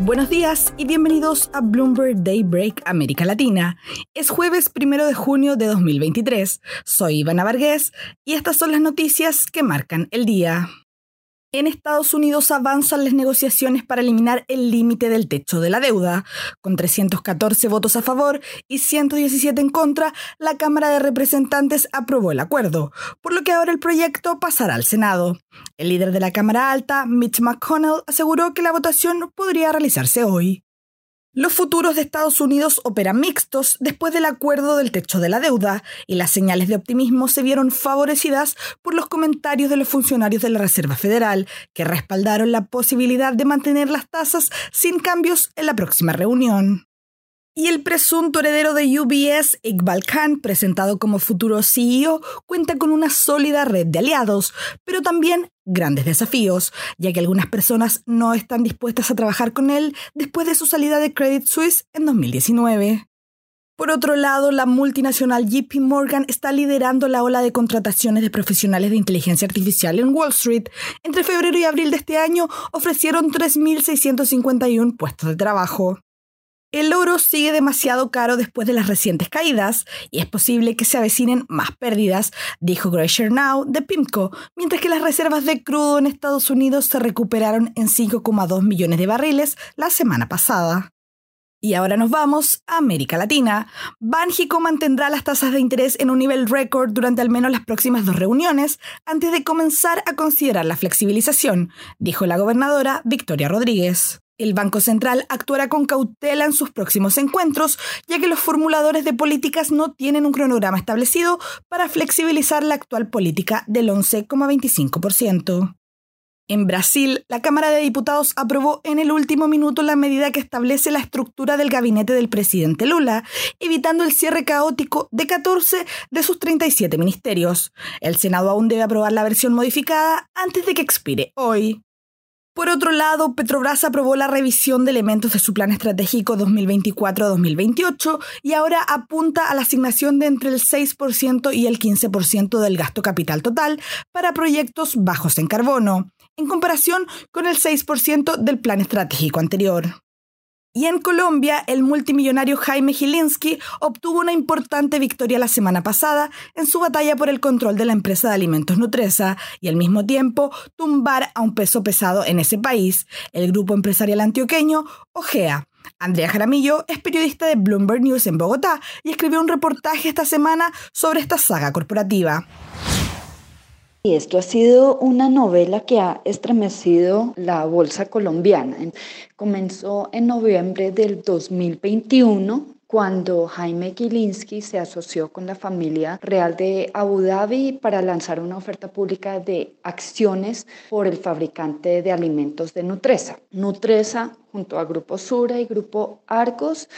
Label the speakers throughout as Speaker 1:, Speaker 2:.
Speaker 1: Buenos días y bienvenidos a Bloomberg Daybreak América Latina. Es jueves primero de junio de 2023. Soy Ivana Vargas y estas son las noticias que marcan el día. En Estados Unidos avanzan las negociaciones para eliminar el límite del techo de la deuda. Con 314 votos a favor y 117 en contra, la Cámara de Representantes aprobó el acuerdo, por lo que ahora el proyecto pasará al Senado. El líder de la Cámara Alta, Mitch McConnell, aseguró que la votación podría realizarse hoy. Los futuros de Estados Unidos operan mixtos después del acuerdo del techo de la deuda y las señales de optimismo se vieron favorecidas por los comentarios de los funcionarios de la Reserva Federal, que respaldaron la posibilidad de mantener las tasas sin cambios en la próxima reunión. Y el presunto heredero de UBS, Iqbal Khan, presentado como futuro CEO, cuenta con una sólida red de aliados, pero también grandes desafíos, ya que algunas personas no están dispuestas a trabajar con él después de su salida de Credit Suisse en 2019. Por otro lado, la multinacional JP Morgan está liderando la ola de contrataciones de profesionales de inteligencia artificial en Wall Street. Entre febrero y abril de este año ofrecieron 3.651 puestos de trabajo. El oro sigue demasiado caro después de las recientes caídas y es posible que se avecinen más pérdidas, dijo Greg Now de PIMCO, mientras que las reservas de crudo en Estados Unidos se recuperaron en 5,2 millones de barriles la semana pasada. Y ahora nos vamos a América Latina. Banjico mantendrá las tasas de interés en un nivel récord durante al menos las próximas dos reuniones antes de comenzar a considerar la flexibilización, dijo la gobernadora Victoria Rodríguez. El Banco Central actuará con cautela en sus próximos encuentros, ya que los formuladores de políticas no tienen un cronograma establecido para flexibilizar la actual política del 11,25%. En Brasil, la Cámara de Diputados aprobó en el último minuto la medida que establece la estructura del gabinete del presidente Lula, evitando el cierre caótico de 14 de sus 37 ministerios. El Senado aún debe aprobar la versión modificada antes de que expire hoy. Por otro lado, Petrobras aprobó la revisión de elementos de su plan estratégico 2024-2028 y ahora apunta a la asignación de entre el 6% y el 15% del gasto capital total para proyectos bajos en carbono, en comparación con el 6% del plan estratégico anterior. Y en Colombia, el multimillonario Jaime Gilinski obtuvo una importante victoria la semana pasada en su batalla por el control de la empresa de alimentos Nutresa y al mismo tiempo tumbar a un peso pesado en ese país, el grupo empresarial antioqueño OGEA. Andrea Jaramillo es periodista de Bloomberg News en Bogotá y escribió un reportaje esta semana sobre esta saga corporativa.
Speaker 2: Y esto ha sido una novela que ha estremecido la bolsa colombiana. Comenzó en noviembre del 2021 cuando Jaime Gilinski se asoció con la familia real de Abu Dhabi para lanzar una oferta pública de acciones por el fabricante de alimentos de Nutresa. Nutresa, junto a Grupo Sura y Grupo Arcos,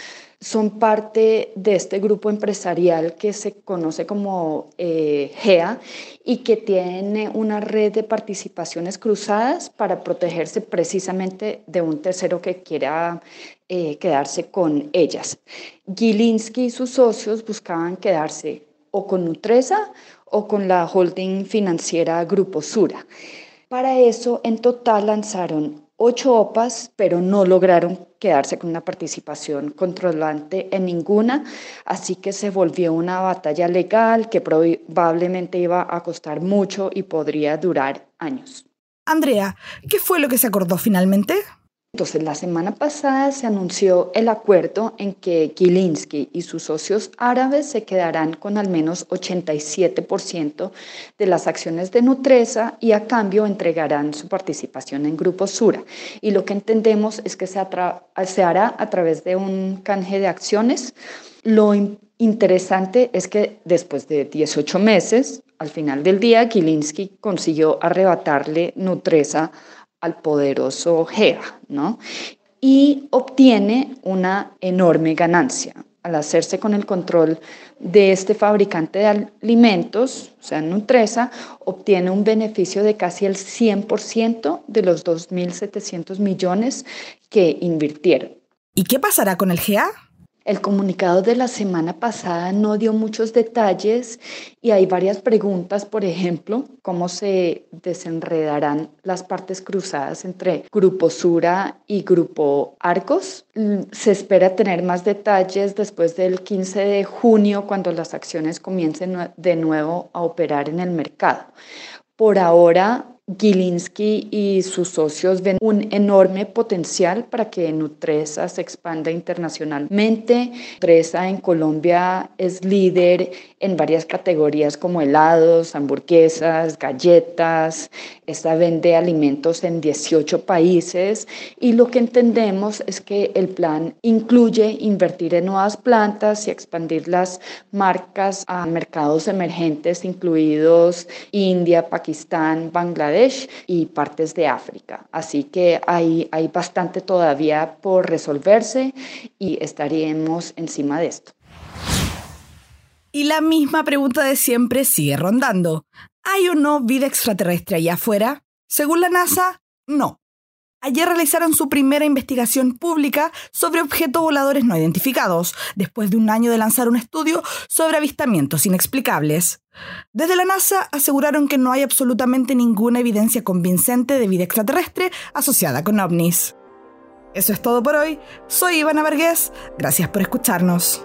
Speaker 2: son parte de este grupo empresarial que se conoce como eh, GEA y que tiene una red de participaciones cruzadas para protegerse precisamente de un tercero que quiera eh, quedarse con ellas. Gilinski y sus socios buscaban quedarse o con Nutresa o con la holding financiera Grupo Sura. Para eso, en total lanzaron ocho OPAs, pero no lograron quedarse con una participación controlante en ninguna, así que se volvió una batalla legal que probablemente iba a costar mucho y podría durar años.
Speaker 1: Andrea, ¿qué fue lo que se acordó finalmente?
Speaker 2: Entonces, la semana pasada se anunció el acuerdo en que Gilinski y sus socios árabes se quedarán con al menos 87% de las acciones de Nutresa y a cambio entregarán su participación en Grupo Sura. Y lo que entendemos es que se, se hará a través de un canje de acciones. Lo interesante es que después de 18 meses, al final del día, Gilinski consiguió arrebatarle Nutresa al poderoso GEA, ¿no? Y obtiene una enorme ganancia al hacerse con el control de este fabricante de alimentos, o sea, Nutresa, obtiene un beneficio de casi el 100% de los 2.700 millones que invirtieron.
Speaker 1: ¿Y qué pasará con el GA?
Speaker 2: El comunicado de la semana pasada no dio muchos detalles y hay varias preguntas, por ejemplo, cómo se desenredarán las partes cruzadas entre Grupo Sura y Grupo Arcos. Mm, se espera tener más detalles después del 15 de junio, cuando las acciones comiencen de nuevo a operar en el mercado. Por ahora, Gilinski y sus socios ven un enorme potencial para que Nutresa se expanda internacionalmente. Nutresa en Colombia es líder en varias categorías como helados, hamburguesas, galletas. Esta vende alimentos en 18 países y lo que entendemos es que el plan incluye invertir en nuevas plantas y expandir las marcas a mercados emergentes incluidos India, Pakistán, Bangladesh y partes de África. Así que hay, hay bastante todavía por resolverse y estaríamos encima de esto.
Speaker 1: Y la misma pregunta de siempre sigue rondando. ¿Hay o no vida extraterrestre allá afuera? Según la NASA, no. Ayer realizaron su primera investigación pública sobre objetos voladores no identificados, después de un año de lanzar un estudio sobre avistamientos inexplicables. Desde la NASA aseguraron que no hay absolutamente ninguna evidencia convincente de vida extraterrestre asociada con ovnis. Eso es todo por hoy. Soy Ivana Vargas. Gracias por escucharnos.